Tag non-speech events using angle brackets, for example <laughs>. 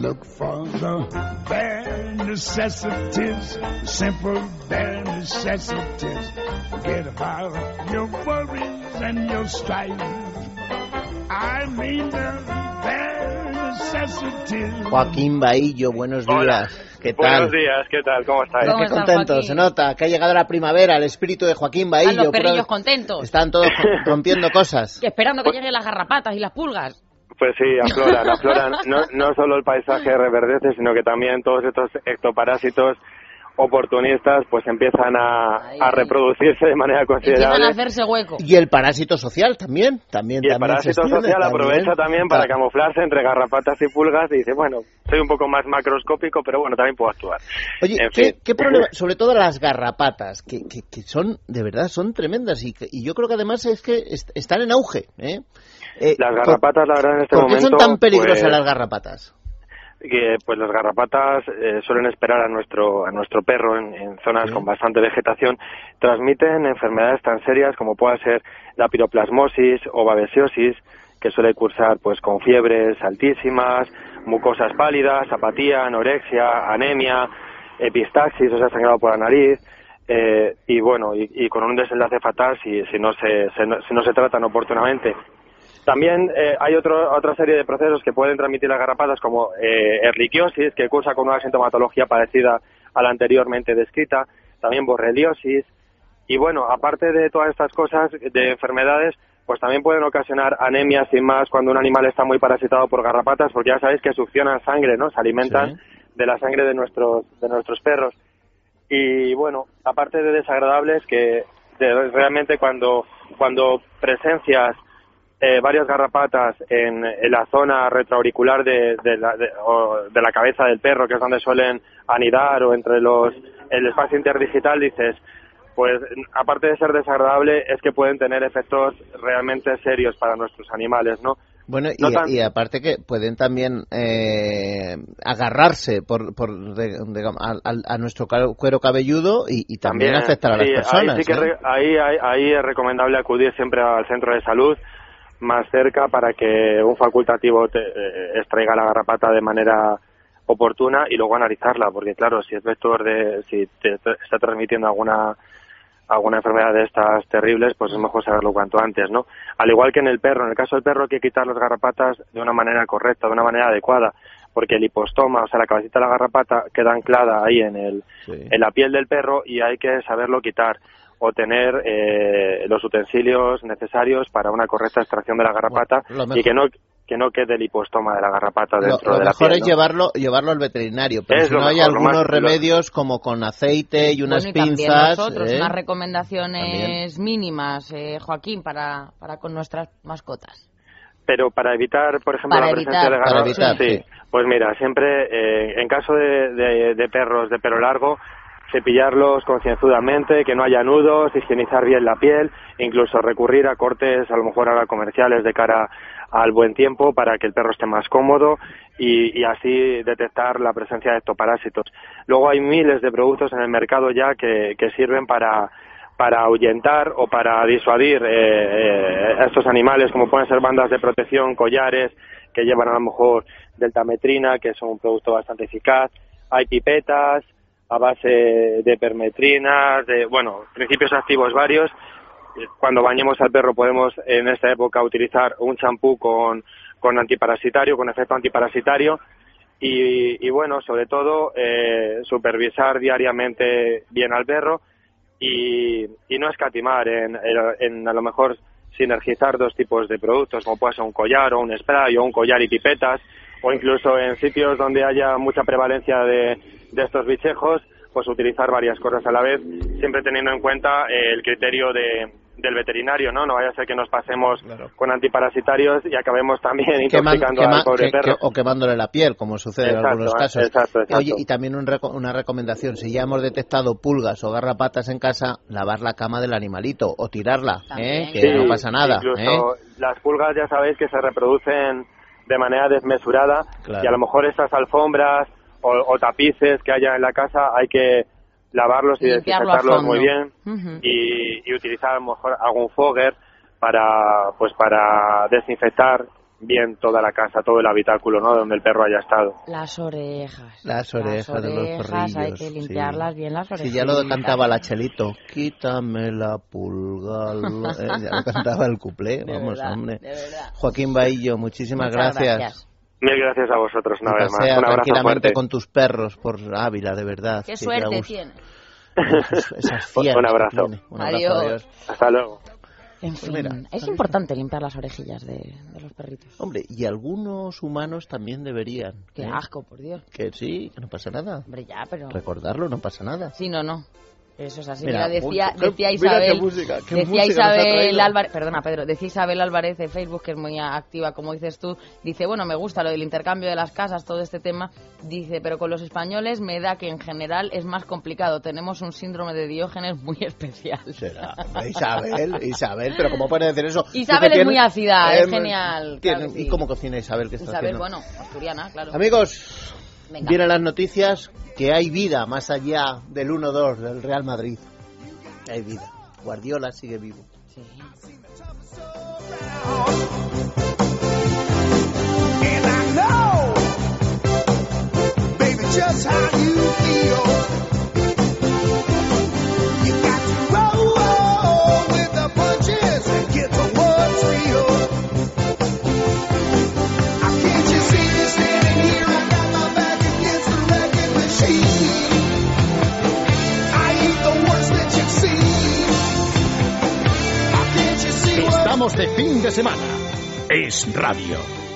look for the bare necessities, simple bare necessities. Forget about your worries and your strife. I mean the bare necessities. Joaquín Bahillo, buenos días. Hola. ¿Qué tal? Buenos días, ¿qué tal? ¿Cómo estáis? ¿Cómo Qué contento, Joaquín? se nota que ha llegado la primavera, el espíritu de Joaquín Bahillo. los perrillos contentos. Están todos rompiendo cosas. <laughs> Que esperando que lleguen las garrapatas y las pulgas. Pues sí, <laughs> afloran, afloran. No, no solo el paisaje reverdece, sino que también todos estos ectoparásitos oportunistas pues empiezan a, reproducirse de manera Empiezan considerable. a hacerse hueco. Y el parásito social también, también, Y el también parásito extiende, social aprovecha también para camuflarse entre garrapatas y pulgas y dice, bueno, soy un poco más macroscópico, pero bueno, también puedo actuar. Oye, En ¿qué, fin. qué problema? <laughs> Sobre todo las garrapatas, que, que, que son, de verdad, son tremendas y, que- y yo creo que además es que est- están en auge. ¿eh? Eh, Las por- garrapatas, la verdad, en este ¿Por qué momento... son tan peligrosas pues, las garrapatas? que pues las garrapatas eh, suelen esperar a nuestro a nuestro perro en, en zonas con bastante vegetación. Transmiten enfermedades tan serias como pueda ser la piroplasmosis o babesiosis que suele cursar pues con fiebres altísimas mucosas pálidas apatía anorexia anemia epistaxis o sea sangrado por la nariz eh, y bueno y, y con un desenlace fatal si, si no se, se no- si no se tratan oportunamente también eh, hay otro, otra serie de procesos que pueden transmitir las garrapatas, como eh, erliquiosis, que cursa con una sintomatología parecida a la anteriormente descrita, también borreliosis, y bueno, aparte de todas estas cosas, de enfermedades, pues también pueden ocasionar anemia sin más cuando un animal está muy parasitado por garrapatas, porque ya sabéis que succionan sangre, ¿no? Se alimentan Sí. de la sangre de nuestros, de nuestros perros. Y bueno, aparte de desagradables, que de- realmente cuando, cuando presencias eh, varias garrapatas en, en la zona retroauricular de, de la, de, o de la cabeza del perro, que es donde suelen anidar, o entre los el espacio interdigital, dices, pues aparte de ser desagradable, es que pueden tener efectos realmente serios para nuestros animales, ¿no? Bueno, y, tan- y aparte que pueden también eh, agarrarse por, por digamos, al- a, nuestro cuero cabelludo y, y también, afectar a sí, las personas. Ahí, sí que ¿eh? re- ahí, ahí, ahí es recomendable acudir siempre al centro de salud más cerca para que un facultativo te, eh, extraiga la garrapata de manera oportuna y luego analizarla, porque claro, si es vector de, si te, está transmitiendo alguna alguna enfermedad de estas terribles, pues es mejor saberlo cuanto antes, ¿no? Al igual que en el perro, en el caso del perro hay que quitar las garrapatas de una manera correcta, de una manera adecuada, porque el hipostoma, o sea, la cabecita de la garrapata queda anclada ahí en el, Sí. en la piel del perro y hay que saberlo quitar o tener eh, los utensilios necesarios para una correcta extracción de la garrapata Bueno, lo mejor- y que no que no quede el hipostoma de la garrapata Lo, dentro lo de la mejor piel. es ¿no? llevarlo llevarlo al veterinario, pero Es si lo no hay mejor, lo algunos más- lo- remedios como con aceite y unas Bueno, y también pinzas. nosotros, ¿eh? unas recomendaciones mínimas, eh, Joaquín, para, para con nuestras mascotas. Pero para evitar, por ejemplo, Para la presencia evitar. de evitar, sí. sí. Pues mira, siempre eh, en caso de, de- de perros de pelo largo, cepillarlos concienzudamente, que no haya nudos, higienizar bien la piel, incluso recurrir a cortes, a lo mejor ahora comerciales de cara al buen tiempo para que el perro esté más cómodo y, así detectar la presencia de ectoparásitos. Luego hay miles de productos en el mercado ya que, que sirven para para ahuyentar o para disuadir eh, eh, a estos animales, como pueden ser bandas de protección, collares que llevan a lo mejor deltametrina, que es un producto bastante eficaz. Hay pipetas a base de permetrina, de, bueno, principios activos varios. Cuando bañemos al perro podemos en esta época utilizar un champú con, con antiparasitario, con efecto antiparasitario. Y, y bueno, sobre todo, eh, supervisar diariamente bien al perro y, y no escatimar en, en, en, a lo mejor sinergizar dos tipos de productos, como puede ser un collar o un spray o un collar y pipetas, o incluso en sitios donde haya mucha prevalencia de, de estos bichejos, pues utilizar varias cosas a la vez, siempre teniendo en cuenta eh, el criterio de, del veterinario, ¿no? No vaya a ser que nos pasemos Claro. con antiparasitarios y acabemos también <laughs> Queman- intoxicando quema- al pobre que- perro. que- o quemándole la piel, como sucede en algunos casos. exacto, exacto. Oye, y también un reco- una recomendación, si ya hemos detectado pulgas o garrapatas en casa, lavar la cama del animalito o tirarla, ¿eh? Que Sí, no pasa nada. Incluso ¿eh? las pulgas ya sabéis que se reproducen de manera desmesurada Claro. y a lo mejor estas alfombras o, o tapices que haya en la casa hay que lavarlos y desinfectarlos muy bien y, y utilizar a lo mejor algún fogger para pues para desinfectar bien toda la casa, todo el habitáculo, ¿no? Donde el perro haya estado. Las orejas. Las orejas, de los perrillos. Hay que limpiarlas bien las orejas. Sí, ya lo cantaba la Chelito. Quítame la pulga. Eh, ya lo cantaba el cuplé. <laughs> Vamos, hombre. Joaquín Bahillo, muchísimas gracias. Mil gracias a vosotros una vez más. Un abrazo tranquilamente con tus perros por Ávila, de verdad. Qué suerte tienes. <laughs> un abrazo. adiós. Hasta luego. En pues fin, es importante limpiar las orejillas de, los perritos. Hombre, y algunos humanos también deberían. Qué ¿eh? asco, por Dios. Que sí, que no pasa nada. Hombre, ya, pero... Recordarlo, no pasa nada. Sí, no, no. Eso es así. Mira, decía, decía Isabel, decía Isabel Álvarez, perdona Pedro, decía Isabel Álvarez de Facebook, que es muy activa, como dices tú, dice, bueno, me gusta lo del intercambio de las casas, todo este tema, dice, pero con los españoles me da que en general es más complicado, tenemos un síndrome de Diógenes muy <laughs> especial. Será, Isabel, Isabel, pero ¿cómo puede decir eso? Isabel es muy ácida, es genial. ¿Y cómo cocina Isabel? Isabel, bueno, asturiana, claro. Amigos, Vienen las noticias que hay vida más allá del 1-2 del Real Madrid. Hay vida. Guardiola sigue vivo. Sí. De fin de semana. Es radio.